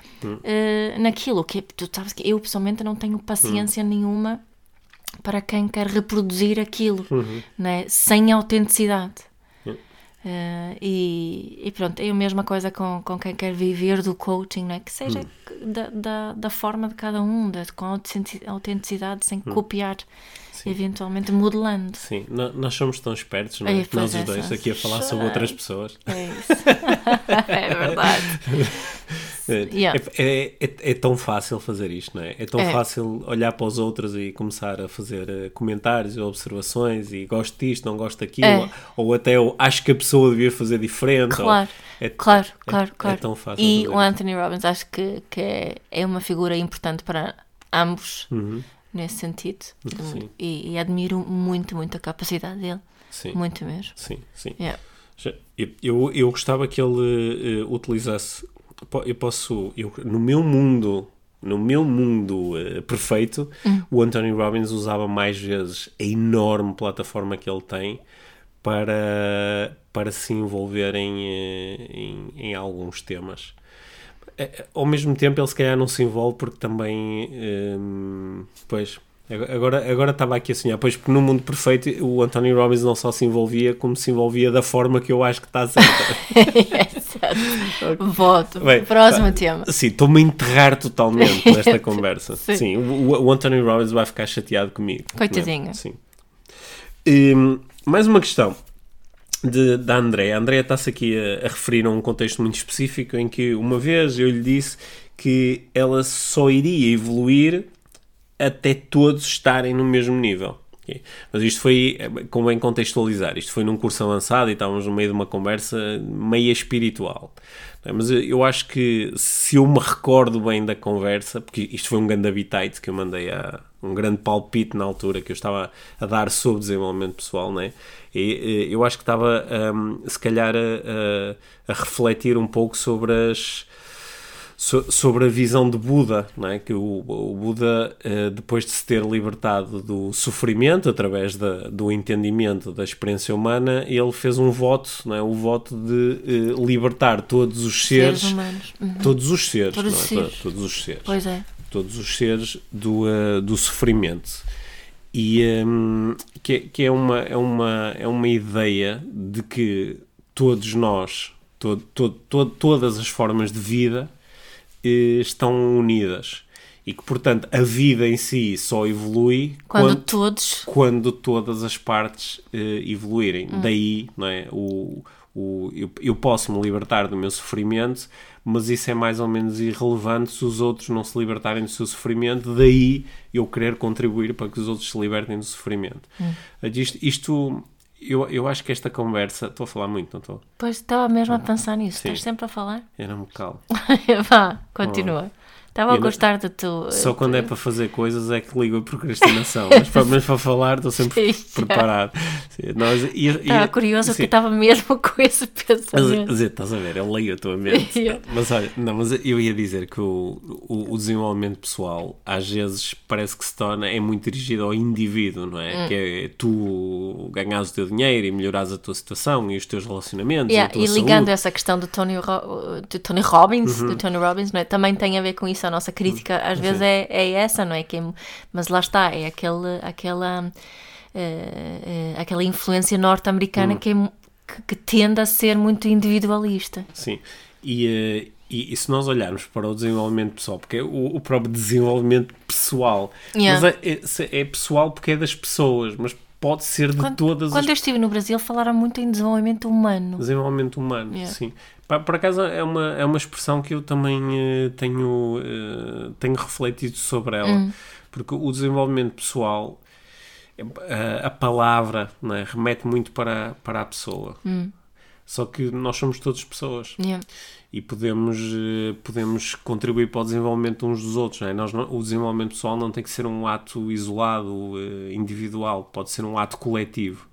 eh, naquilo. Que é- tu sabes que eu, pessoalmente, não tenho paciência nenhuma para quem quer reproduzir aquilo, não é? sem autenticidade. Eh, e, e pronto, é a mesma coisa com, com quem quer viver do coaching, não é? que seja da, da, da forma de cada um, da- com autentici- autenticidade, sem copiar, eventualmente modelando. Sim, no- nós somos tão espertos, não é? Ai, Que nós os é, dois só- aqui a falar sobre outras pessoas. É isso. [LAUGHS] é verdade. [LAUGHS] É, Yeah. é, é, é tão fácil fazer isto, não é? É tão É. fácil olhar para os outros e começar a fazer eh, comentários e observações e gosto disto, não gosto daquilo, É. ou até eu acho que a pessoa devia fazer diferente. ou- Claro, é, claro, é- claro, é claro. tão fácil e o. Anthony Robbins acho que, que é, é uma figura importante para ambos nesse sentido. Uhum. E, e admiro muito, muito a capacidade dele. Sim, Muito mesmo. sim, sim. Yeah. Já- Eu, eu, gostava que ele eh, utilizasse. Eu posso. Eu, no meu mundo. No meu mundo eh, perfeito, o Anthony Robbins usava mais vezes a enorme plataforma que ele tem para, para se envolver em, eh, em, em alguns temas. Eh, Ao mesmo tempo, ele se calhar não se envolve porque também. hum, pois. Agora, agora estava aqui a sonhar, pois porque no mundo perfeito o Anthony Robbins não só se envolvia, como se envolvia da forma que eu acho que está certa. [LAUGHS] Voto. Bem, Próximo pá, tema. Sim, estou-me a enterrar totalmente nesta [LAUGHS] conversa. Sim. Sim, o, o Anthony Robbins vai ficar chateado comigo. Coitadinho. Sim. Hum, mais uma questão de, da Andrea. A Andrea está-se aqui a, a referir a um contexto muito específico em que uma vez eu lhe disse que ela só iria evoluir até todos estarem no mesmo nível. Mas isto foi, convém contextualizar, isto foi num curso avançado e estávamos no meio de uma conversa meia espiritual. É? Mas eu- acho que se eu me recordo bem da conversa, porque isto foi um grande habitat que eu mandei a um grande palpite na altura que eu estava a dar sobre desenvolvimento pessoal, né? E eu acho que estava hum, se calhar a, a- a refletir um pouco sobre as so- sobre a visão de Buda, não é? que o, o Buda, eh, depois de se ter libertado do sofrimento através da- do entendimento da experiência humana, ele fez um voto, não é? o voto de eh, libertar todos os seres, Seres humanos. Uhum. todos os seres, Todos é? os seres. To- todos os seres, Pois é. todos os seres do, eh, do sofrimento. E hum, que, é- que é, uma, é, uma, é uma ideia de que todos nós, to, to, to- todas as formas de vida estão unidas. E que, portanto, a vida em si só evolui Quando quando, todos. quando todas as partes eh, evoluírem. Hum. Daí, não é? O, o, eu, eu posso me libertar do meu sofrimento, mas isso é mais ou menos irrelevante se os outros não se libertarem do seu sofrimento. Daí eu querer contribuir para que os outros se libertem do sofrimento. Hum. Isto, isto eu, eu acho que esta conversa. Estou a falar muito, não estou? Pois estava mesmo a pensar nisso. Sim. Estás sempre a falar? Eu não me calo. [LAUGHS] Vá, continua. Estava a não- gostar de tu. Só quando é para fazer coisas é que ligo a procrastinação. mas, para, mas para falar estou sempre [LAUGHS] Sim, preparado. Sim, nós, e, e- Estava curioso sim. porque estava mesmo [LAUGHS] com esse pensamento. mas, estás a ver, eu leio a tua mente. [LAUGHS] Mas olha, não, mas eu ia dizer que o, o, o desenvolvimento pessoal às vezes parece que se torna, é muito dirigido ao indivíduo, não é? Hum. Que é tu ganhas o teu dinheiro e melhoras a tua situação e os teus relacionamentos Yeah, e e ligando saúde. Uhum. essa questão do Tony, Ro- do Tony Robbins, do Tony Robbins, não é? também tem a ver com isso. A nossa crítica às vezes é, é essa, não é? Que é- mas lá está, é aquele, aquela eh, eh, aquela influência norte-americana que, é, que, que tende a ser muito individualista. Sim. E, eh, e, e se nós olharmos para o desenvolvimento pessoal, porque é o, o próprio desenvolvimento pessoal, Yeah. mas é, é, é pessoal porque é das pessoas, mas pode ser de Quando, todas quando as eu estive no Brasil, falaram muito em desenvolvimento humano. Desenvolvimento humano, Yeah. sim. Por, por acaso é uma, é uma expressão que eu também eh, tenho, eh, tenho refletido sobre ela, Hum. porque o desenvolvimento pessoal, é- a, a palavra não é, remete muito para, para a pessoa. Hum. Só que nós somos todos pessoas Yeah. e podemos, eh, podemos contribuir para o desenvolvimento uns dos outros. Não é? Nós não- o desenvolvimento pessoal não tem que ser um ato isolado, eh, individual, pode ser um ato coletivo.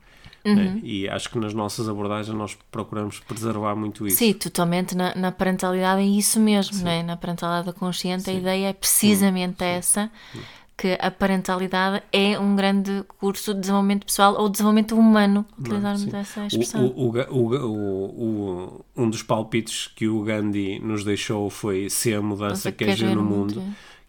Não é? E acho que nas nossas abordagens nós procuramos preservar muito isso. Sim, totalmente na, na parentalidade é isso mesmo, não é? Na parentalidade consciente a ideia é precisamente essa, que a parentalidade é um grande curso de desenvolvimento pessoal ou desenvolvimento humano, utilizarmos Sim. essa expressão. O, o, o, um dos palpites que o Gandhi nos deixou foi ser a mudança que ver no mundo,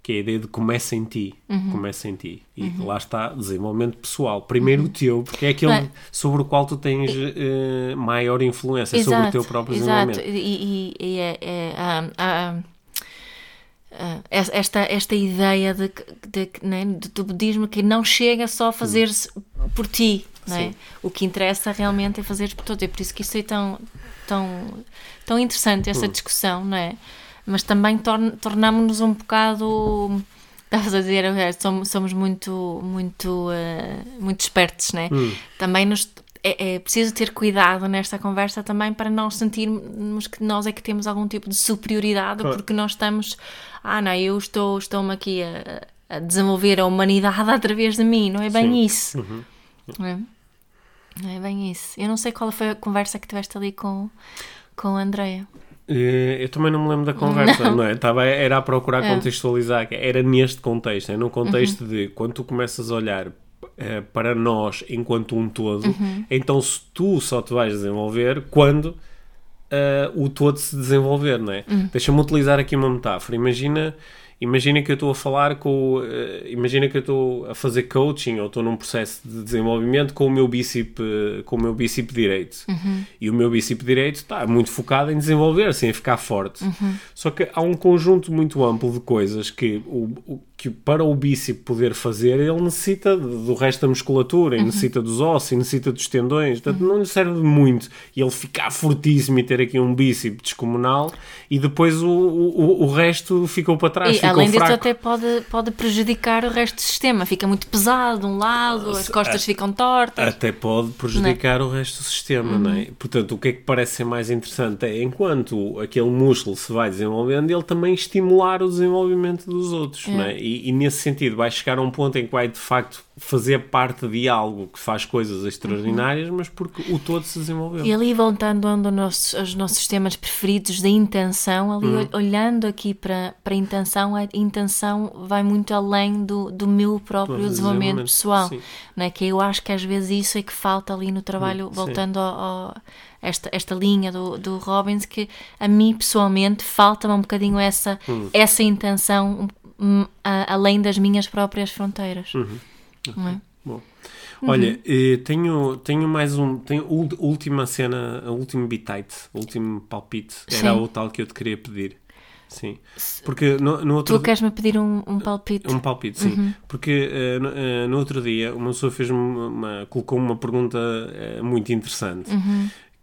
que é a ideia de começa em ti, Uhum. começa em ti. E lá está, desenvolvimento pessoal. Primeiro o teu, porque é aquele Bem, sobre o qual tu tens eh, maior influência, sobre o teu próprio exato. desenvolvimento. E, e- e é, é, ah, ah, ah, esta, esta ideia de, de, né, do budismo que não chega só a fazer-se por ti, é? Sim. O que interessa realmente é fazer por todos. É por isso que isso é tão, tão, tão interessante, Hum. essa discussão, não é? Mas também torn, tornamos-nos um bocado. Estavas a dizer, eh, somos, somos muito, muito, eh, muito espertos, né? Hum. Também nos, é, é preciso ter cuidado nesta conversa também para não sentirmos que nós é que temos algum tipo de superioridade Claro. porque nós estamos, ah não, eu estou, estou-me aqui a, a desenvolver a humanidade [LAUGHS] através de mim, não é bem Sim. isso. Uhum. Não é? Não é bem isso. Eu não sei qual foi a conversa que tiveste ali com, com a Andrea. Eh, Eu também não me lembro da conversa, não, é? Estava, era a procurar É. contextualizar, era neste contexto, é no contexto de quando tu começas a olhar eh, para nós enquanto um todo, então se tu só te vais desenvolver quando eh, o todo se desenvolver, não é? Deixa-me utilizar aqui uma metáfora. Imagina, imagina que eu estou a falar com. eh, imagina que eu estou a fazer coaching ou estou num processo de desenvolvimento com o meu bíceps, eh, com o meu bíceps direito. E o meu bíceps direito está muito focado em desenvolver-se, em ficar forte. Só que há um conjunto muito amplo de coisas que, o, o- que para o bíceps poder fazer, ele necessita do resto da musculatura, e necessita dos ossos, e necessita dos tendões. Portanto, não lhe serve muito. E ele ficar fortíssimo e ter aqui um bíceps descomunal, e depois o, o, o resto ficou para trás, E além disso, fraco. até pode, pode prejudicar o resto do sistema. Fica muito pesado de um lado, as costas ficam tortas. Até pode prejudicar o resto do sistema, não é? Portanto, o que é que parece ser mais interessante é, enquanto aquele músculo se vai desenvolvendo, ele também estimular o desenvolvimento dos outros, não é? E, e nesse sentido vai chegar a um ponto em que vai, de facto, fazer parte de algo que faz coisas extraordinárias, mas porque o todo se desenvolveu. E ali voltando a dos nossos, aos nossos temas preferidos da intenção, ali Hum. ol- olhando aqui para, para a intenção, a intenção vai muito além do, do meu próprio desenvolvimento pessoal. sim. Não é? Que eu acho que às vezes isso é que falta ali no trabalho, sim. voltando ao, ao- esta, esta linha do, do Robbins, que a mim pessoalmente falta-me um bocadinho essa, Hum. essa intenção além das minhas próprias fronteiras. Não é? Bom. Olha, eh, tenho, tenho mais um. Tenho última cena, o último bitite, o último palpite. Era Sim. o tal que eu te queria pedir. Sim. Porque no, no outro Tu queres-me pedir um, um palpite? Um palpite, sim. Porque eh, no, eh, no outro dia uma pessoa fez uma, colocou uma pergunta eh, muito interessante.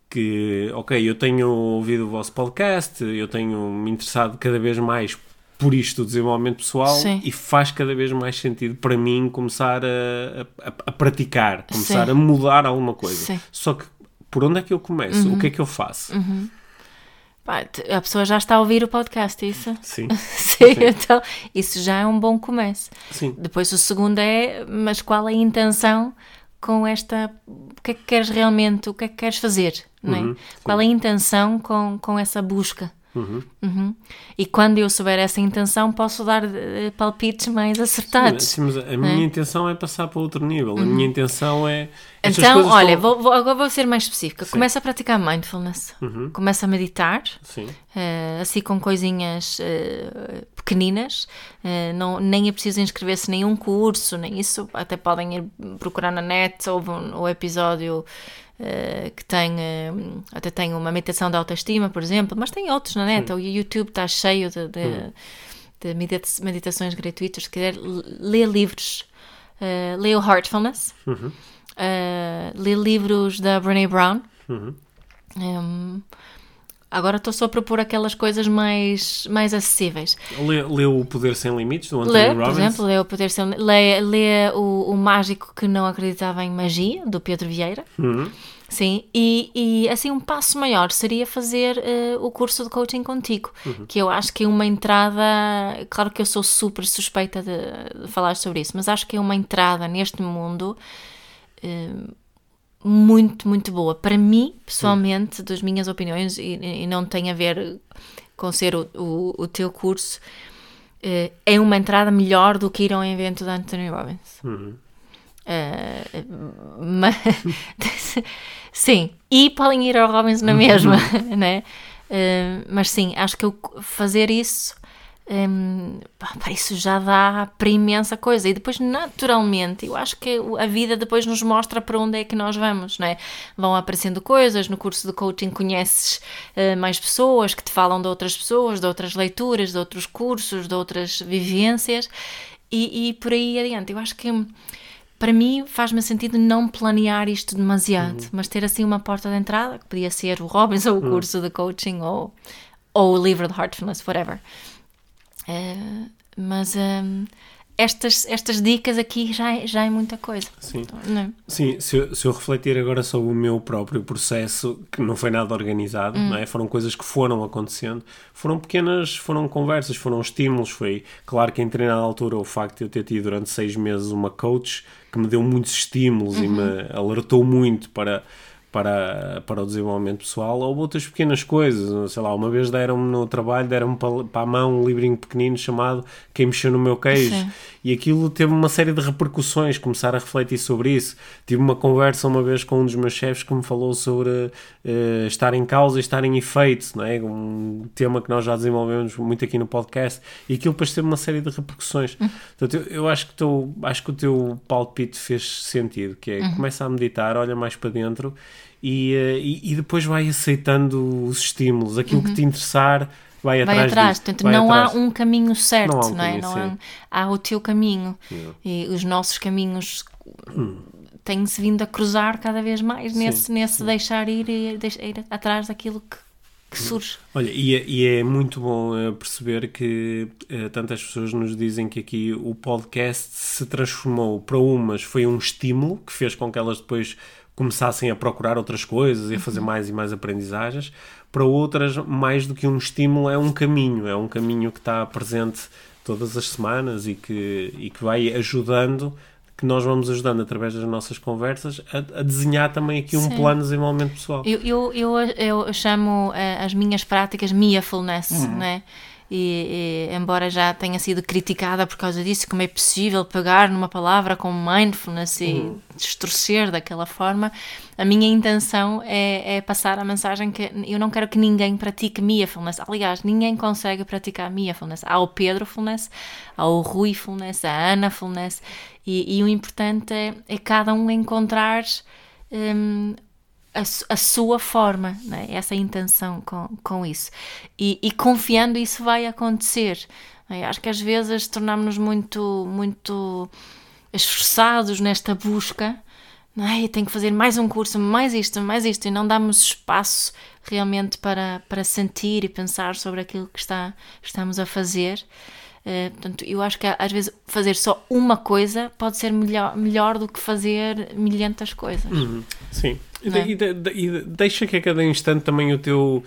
Que, ok, eu tenho ouvido o vosso podcast, eu tenho me interessado cada vez mais por isto do desenvolvimento pessoal Sim. e faz cada vez mais sentido para mim começar a, a- a praticar, começar Sim. a mudar alguma coisa. Sim. Só que por onde é que eu começo? O que é que eu faço? Pá, te- a pessoa já está a ouvir o podcast, isso? [LAUGHS] Sim, Sim, então isso já é um bom começo. sim. Depois o segundo é, mas qual é a intenção com esta. O que é que queres realmente? O que é que queres fazer? É? Uhum, qual é a intenção com, com essa busca? Uhum. E quando eu souber essa intenção, posso dar eh, palpites mais acertados. Sim, mas a minha intenção é passar para outro nível. A minha intenção é. Então, olha, estão- vou, vou- agora vou ser mais específica. Começa a praticar mindfulness. Começa a meditar. Sim. eh, assim com coisinhas eh, pequeninas, não, nem é preciso inscrever-se em nenhum curso, nem isso, até podem ir procurar na net, houve um, o episódio que tem, eh, até tem uma meditação de autoestima, por exemplo, mas tem outros na net, o YouTube está cheio de, de, de medita- meditações gratuitas, se quiser, lê livros, eh, lê o Heartfulness, eh, lê livros da Brené Brown, Hum, agora estou só a propor aquelas coisas mais, mais acessíveis. Lê, lê o Poder Sem Limites, do Anthony Lê, Robbins. por exemplo, lê o Poder Ser... Lê, lê o, o Mágico que não acreditava em magia, do Pedro Vieira. Uhum. Sim, e, e assim um passo maior seria fazer eh, o curso de coaching contigo, Uhum. que eu acho que é uma entrada, claro que eu sou super suspeita de, de falar sobre isso, mas acho que é uma entrada neste mundo eh, muito, muito boa. Para mim, pessoalmente, das minhas opiniões, e, e não tem a ver com ser o, o, o teu curso, eh, é uma entrada melhor do que ir ao evento da Anthony Robbins. Eh, mas, [LAUGHS] sim, e podem ir ao Robbins na mesma, [LAUGHS] [LAUGHS] né? Eh, mas sim, acho que eu fazer isso, hum, pá, isso já dá para imensa coisa. E depois, naturalmente, eu acho que a vida depois nos mostra para onde é que nós vamos, não é? Vão aparecendo coisas, no curso de coaching conheces eh, mais pessoas que te falam de outras pessoas, de outras leituras, de outros cursos, de outras vivências e, e por aí adiante. Eu acho que para mim faz-me sentido não planear isto demasiado, mas ter assim uma porta de entrada, que podia ser o Robbins ou o curso de coaching ou, ou o livro de Heartfulness, whatever. Eh, mas ehm, estas, estas dicas aqui já é, já é muita coisa. Sim. Não é? Sim, se eu, se eu refletir agora sobre o meu próprio processo, que não foi nada organizado, Hum. não é? foram coisas que foram acontecendo, foram pequenas, foram conversas, foram estímulos. Foi claro que em determinada altura o facto de eu ter tido durante seis meses uma coach que me deu muitos estímulos e Uhum. me alertou muito para. Para, para o desenvolvimento pessoal, ou outras pequenas coisas, sei lá, uma vez deram-me no trabalho, deram-me para, para a mão um livrinho pequenino chamado Quem Mexeu no Meu Queijo, Sim. E aquilo teve uma série de repercussões, começar a refletir sobre isso. Tive uma conversa uma vez com um dos meus chefes que me falou sobre eh, estar em causa e estar em efeito, não é? um tema que nós já desenvolvemos muito aqui no podcast, e aquilo depois teve uma série de repercussões. Portanto, eu, eu acho, que teu, acho que o teu palpite fez sentido, que é começa a meditar, olha mais para dentro e, eh, e, e depois vai aceitando os estímulos, aquilo que te interessar. Vai atrás, Vai atrás, disso, portanto, vai não atrás. há um caminho certo, Não não, há um é? caminho Não há, há o teu caminho e os nossos caminhos têm-se vindo a cruzar cada vez mais nesse, nesse deixar ir e ir atrás daquilo que, que surge. Olha, e é, e é muito bom eh, perceber que eh, tantas pessoas nos dizem que aqui o podcast se transformou para umas foi um estímulo que fez com que elas depois começassem a procurar outras coisas e a fazer mais e mais aprendizagens. Para outras, mais do que um estímulo, é um caminho, é um caminho que está presente todas as semanas e que, e que vai ajudando, que nós vamos ajudando através das nossas conversas a, a desenhar também aqui um Sim. plano de desenvolvimento pessoal. Eu, eu, eu, eu chamo eh, as minhas práticas Miafulness, né? E, e, embora já tenha sido criticada por causa disso, como é possível pegar numa palavra como mindfulness e distorcer daquela forma, a minha intenção é, é passar a mensagem que eu não quero que ninguém pratique Miafulness. Aliás, ninguém consegue praticar Miafulness. Há o Pedrofulness, há o Ruifulness, a Anafulness, e, e o importante é, é cada um encontrar hum, a, a sua forma, né? essa intenção com, com isso. E, e confiando isso vai acontecer. né? Acho que às vezes tornamos-nos muito, muito esforçados nesta busca. Não é? Tenho que fazer mais um curso, mais isto, mais isto, e não damos espaço realmente para, para sentir e pensar sobre aquilo que está, estamos a fazer. Eh, portanto, eu acho que às vezes fazer só uma coisa pode ser melhor, melhor do que fazer milhentas coisas. Sim. E, é? e de- e de- deixa que a cada instante também o teu,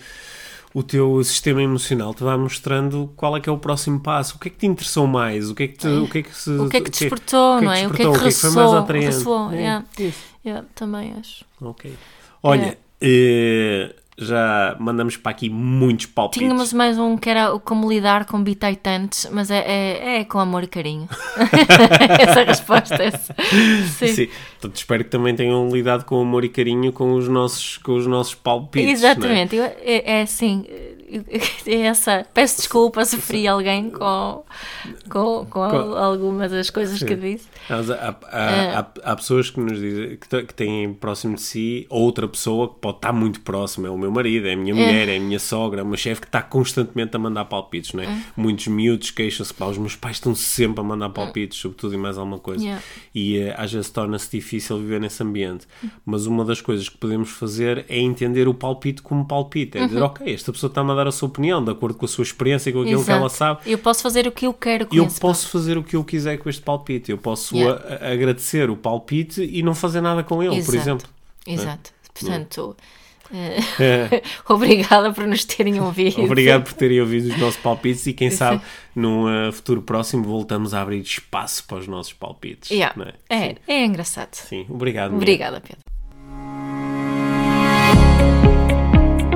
o teu sistema emocional te vá mostrando qual é que é o próximo passo. O que é que te interessou mais? O que é que te, o que é que se, O que é que despertou, não é? O que é que foi ressoou? mais atraente? ressoou, É, yeah. Yeah, também acho. Ok. Olha, eh, já mandamos para aqui muitos palpites. Tínhamos mais um que era o como lidar com bitaitantes, mas é, é, é com amor e carinho. [LAUGHS] Essa é resposta. é Essa. Sim. Sim. Portanto, espero que também tenham lidado com amor e carinho com os nossos, com os nossos palpites. é? Exatamente, Eu- é, é assim. [LAUGHS] É essa. Peço desculpa se feri alguém com, com, com al- algumas das coisas que disse. Há, há- É. há- há pessoas que nos dizem que, têm próximo de si outra pessoa que pode estar muito próxima. É o meu marido, é a minha mulher, é a minha sogra, é o meu chefe que está constantemente a mandar palpites, não é? Muitos miúdos queixam-se, pá, os meus pais estão sempre a mandar palpites sobre tudo e mais alguma coisa. Yeah. E eh, às vezes torna-se difícil viver nesse ambiente. Mas uma das coisas que podemos fazer é entender o palpite como palpite. É dizer, Uhum. ok, esta pessoa está-me a dar a sua opinião, de acordo com a sua experiência e com aquilo que ela Exato. sabe Eu posso fazer o que eu quero com eu posso fazer o que eu quiser com este palpite. Eu posso Yeah. a- a- agradecer o palpite e não fazer nada com ele, por Exato. exemplo. Exato. Portanto, É. [LAUGHS] obrigada por nos terem ouvido. Obrigado por terem ouvido os nossos palpites e quem sabe num uh, futuro próximo voltamos a abrir espaço para os nossos palpites. Yeah. é? É, é engraçado. Sim, obrigado. Obrigada, Pedro.